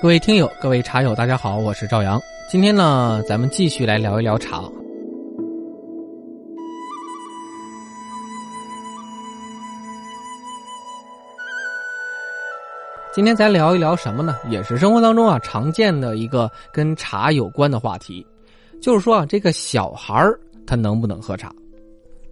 各位听友，各位茶友，大家好，我是赵阳。今天呢，咱们继续来聊一聊茶。今天咱聊一聊什么呢？也是生活当中啊常见的一个跟茶有关的话题，就是说啊，这个小孩儿他能不能喝茶？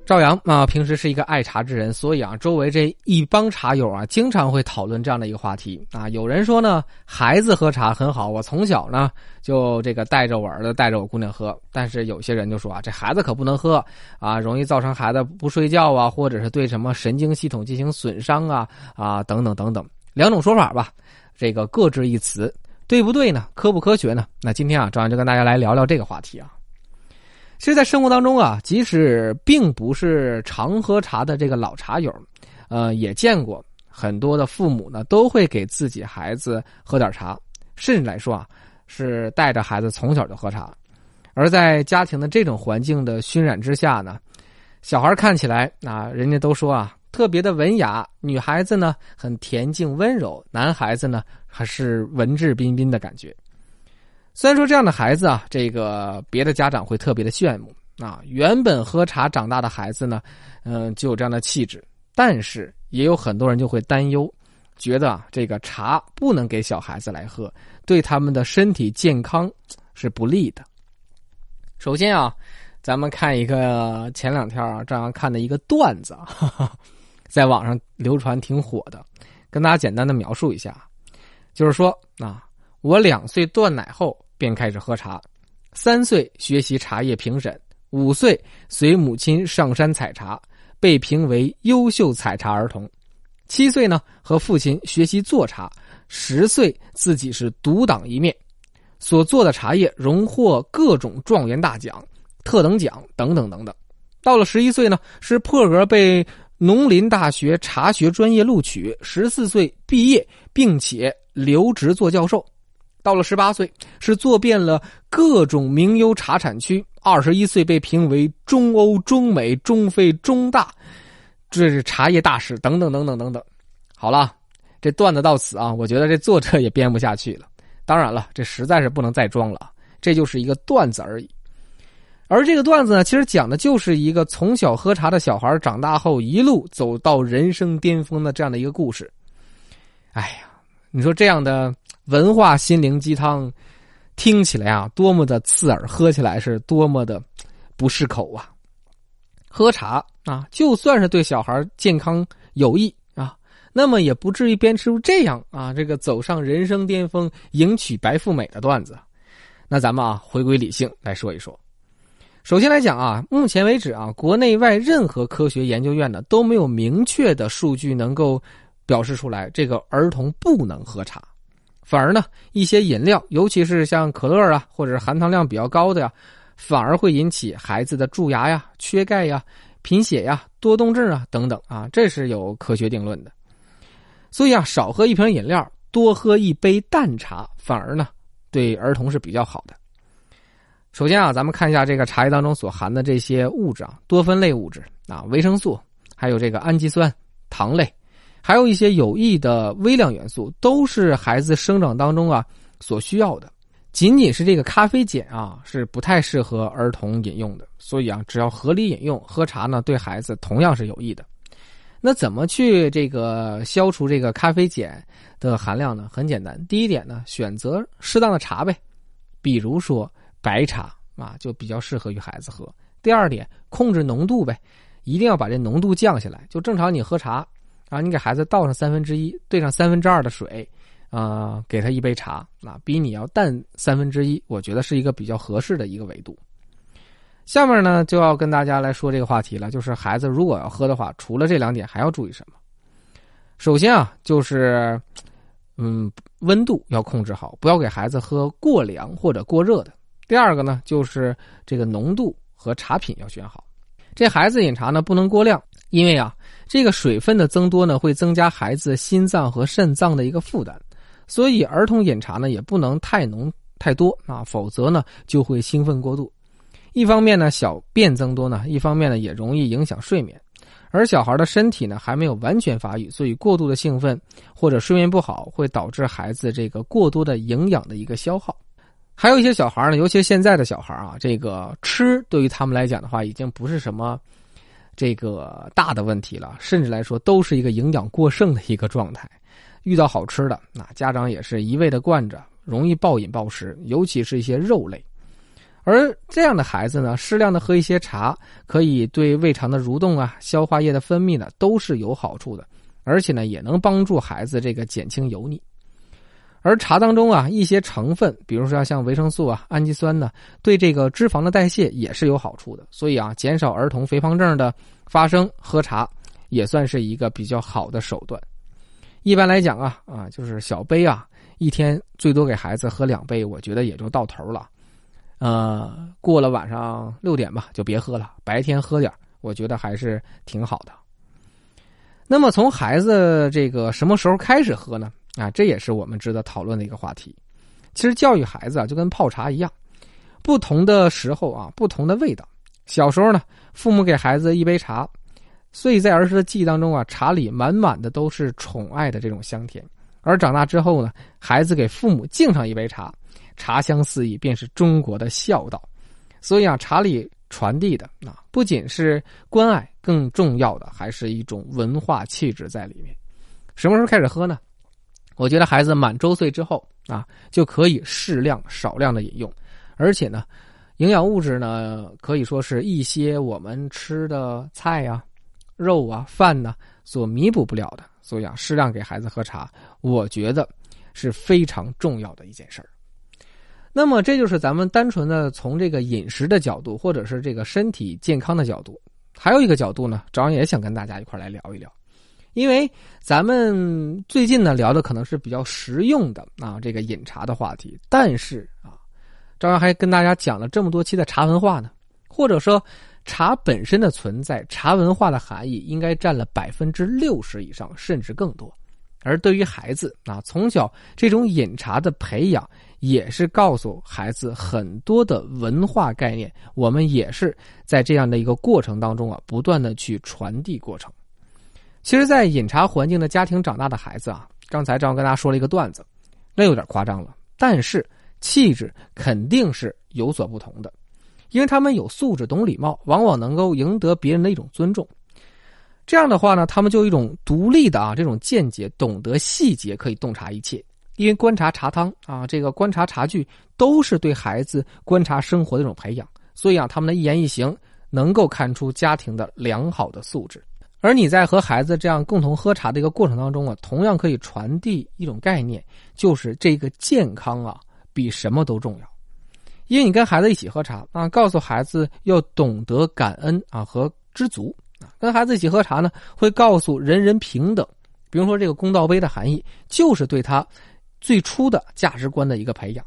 赵阳啊，平时是一个爱茶之人，所以啊，周围这一帮茶友啊，经常会讨论这样的一个话题啊。有人说呢，孩子喝茶很好，我从小呢就这个带着我儿子，带着我姑娘喝。但是有些人就说啊，这孩子可不能喝啊，容易造成孩子不睡觉啊，或者是对什么神经系统进行损伤啊啊等等等等，两种说法吧，这个各执一词，对不对呢？科不科学呢？那今天啊，赵阳就跟大家来聊聊这个话题啊。其实，在生活当中啊，即使并不是常喝茶的这个老茶友，呃，也见过很多的父母呢，都会给自己孩子喝点茶，甚至来说啊，是带着孩子从小就喝茶。而在家庭的这种环境的熏染之下呢，小孩看起来啊，人家都说啊，特别的文雅；女孩子呢，很恬静温柔；男孩子呢，还是文质彬彬的感觉。虽然说这样的孩子啊，这个别的家长会特别的羡慕啊。原本喝茶长大的孩子呢，嗯，就有这样的气质。但是也有很多人就会担忧，觉得啊，这个茶不能给小孩子来喝，对他们的身体健康是不利的。首先啊，咱们看一个前两天啊，这样看的一个段子啊，在网上流传挺火的，跟大家简单的描述一下，就是说啊，我两岁断奶后。便开始喝茶，三岁学习茶叶评审，五岁随母亲上山采茶，被评为优秀采茶儿童，七岁呢和父亲学习做茶，十岁自己是独当一面，所做的茶叶荣获各种状元大奖、特等奖等等等等。到了十一岁呢，是破格被农林大学茶学专业录取，十四岁毕业，并且留职做教授。到了十八岁，是做遍了各种名优茶产区；二十一岁被评为中欧、中美、中非、中大，这是茶叶大使等等等等等等。好了，这段子到此啊，我觉得这作者也编不下去了。当然了，这实在是不能再装了，这就是一个段子而已。而这个段子呢，其实讲的就是一个从小喝茶的小孩长大后一路走到人生巅峰的这样的一个故事。哎呀，你说这样的。文化心灵鸡汤，听起来啊多么的刺耳，喝起来是多么的不适口啊！喝茶啊，就算是对小孩健康有益啊，那么也不至于编出这样啊这个走上人生巅峰、迎娶白富美的段子。那咱们啊回归理性来说一说。首先来讲啊，目前为止啊，国内外任何科学研究院呢都没有明确的数据能够表示出来，这个儿童不能喝茶。反而呢，一些饮料，尤其是像可乐啊，或者是含糖量比较高的呀，反而会引起孩子的蛀牙呀、缺钙呀、贫血呀、多动症啊等等啊，这是有科学定论的。所以啊，少喝一瓶饮料，多喝一杯淡茶，反而呢，对儿童是比较好的。首先啊，咱们看一下这个茶叶当中所含的这些物质啊，多酚类物质啊，维生素，还有这个氨基酸、糖类。还有一些有益的微量元素，都是孩子生长当中啊所需要的。仅仅是这个咖啡碱啊，是不太适合儿童饮用的。所以啊，只要合理饮用，喝茶呢对孩子同样是有益的。那怎么去这个消除这个咖啡碱的含量呢？很简单，第一点呢，选择适当的茶呗，比如说白茶啊，就比较适合于孩子喝。第二点，控制浓度呗，一定要把这浓度降下来。就正常你喝茶。啊，你给孩子倒上三分之一，兑上三分之二的水，啊，给他一杯茶，啊，比你要淡三分之一，我觉得是一个比较合适的一个维度。下面呢，就要跟大家来说这个话题了，就是孩子如果要喝的话，除了这两点，还要注意什么？首先啊，就是，嗯，温度要控制好，不要给孩子喝过凉或者过热的。第二个呢，就是这个浓度和茶品要选好。这孩子饮茶呢，不能过量，因为啊。这个水分的增多呢，会增加孩子心脏和肾脏的一个负担，所以儿童饮茶呢也不能太浓太多啊，否则呢就会兴奋过度。一方面呢小便增多呢，一方面呢也容易影响睡眠。而小孩的身体呢还没有完全发育，所以过度的兴奋或者睡眠不好，会导致孩子这个过多的营养的一个消耗。还有一些小孩呢，尤其现在的小孩啊，这个吃对于他们来讲的话，已经不是什么这个大的问题了，甚至来说都是一个营养过剩的一个状态。遇到好吃的，那家长也是一味的惯着，容易暴饮暴食，尤其是一些肉类。而这样的孩子呢，适量的喝一些茶，可以对胃肠的蠕动啊、消化液的分泌呢，都是有好处的，而且呢，也能帮助孩子这个减轻油腻。而茶当中啊，一些成分，比如说像维生素啊、氨基酸呢，对这个脂肪的代谢也是有好处的。所以啊，减少儿童肥胖症的发生，喝茶也算是一个比较好的手段。一般来讲啊，啊，就是小杯啊，一天最多给孩子喝两杯，我觉得也就到头了。呃，过了晚上六点吧，就别喝了。白天喝点我觉得还是挺好的。那么从孩子这个什么时候开始喝呢？啊，这也是我们值得讨论的一个话题。其实教育孩子啊，就跟泡茶一样，不同的时候啊，不同的味道。小时候呢，父母给孩子一杯茶，所以在儿时的记忆当中啊，茶里满满的都是宠爱的这种香甜。而长大之后呢，孩子给父母敬上一杯茶，茶香四溢，便是中国的孝道。所以啊，茶里传递的啊，不仅是关爱，更重要的还是一种文化气质在里面。什么时候开始喝呢？我觉得孩子满周岁之后啊，就可以适量少量的饮用，而且呢，营养物质呢可以说是一些我们吃的菜呀、肉啊、饭呢所弥补不了的，所以啊，适量给孩子喝茶，我觉得是非常重要的一件事儿。那么，这就是咱们单纯的从这个饮食的角度，或者是这个身体健康的角度，还有一个角度呢，张也想跟大家一块来聊一聊。因为咱们最近呢聊的可能是比较实用的啊，这个饮茶的话题。但是啊，张扬还跟大家讲了这么多期的茶文化呢，或者说茶本身的存在，茶文化的含义应该占了百分之六十以上，甚至更多。而对于孩子啊，从小这种饮茶的培养，也是告诉孩子很多的文化概念。我们也是在这样的一个过程当中啊，不断的去传递过程。其实，在饮茶环境的家庭长大的孩子啊，刚才张跟大家说了一个段子，那有点夸张了，但是气质肯定是有所不同的，因为他们有素质、懂礼貌，往往能够赢得别人的一种尊重。这样的话呢，他们就一种独立的啊这种见解，懂得细节，可以洞察一切。因为观察茶汤啊，这个观察茶具，都是对孩子观察生活的一种培养，所以啊，他们的一言一行能够看出家庭的良好的素质。而你在和孩子这样共同喝茶的一个过程当中啊，同样可以传递一种概念，就是这个健康啊比什么都重要。因为你跟孩子一起喝茶啊，告诉孩子要懂得感恩啊和知足啊。跟孩子一起喝茶呢，会告诉人人平等。比如说这个公道杯的含义，就是对他最初的价值观的一个培养。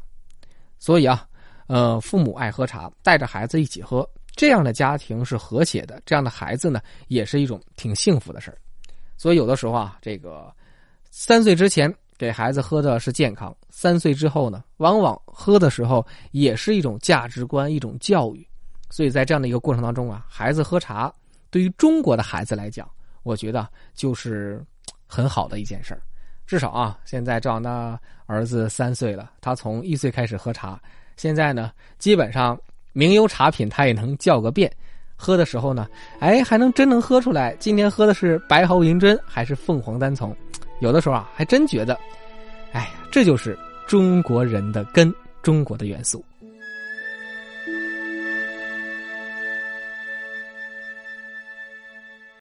所以啊，呃，父母爱喝茶，带着孩子一起喝。这样的家庭是和谐的，这样的孩子呢，也是一种挺幸福的事。所以有的时候啊，这个三岁之前给孩子喝的是健康，三岁之后呢，往往喝的时候也是一种价值观、一种教育。所以在这样的一个过程当中啊，孩子喝茶对于中国的孩子来讲，我觉得就是很好的一件事。至少啊，现在赵阳的儿子三岁了，他从一岁开始喝茶，现在呢，基本上。名优茶品他也能叫个遍，喝的时候呢，哎，还能真能喝出来。今天喝的是白毫银针还是凤凰单丛？有的时候啊，还真觉得，哎呀，这就是中国人的根，中国的元素。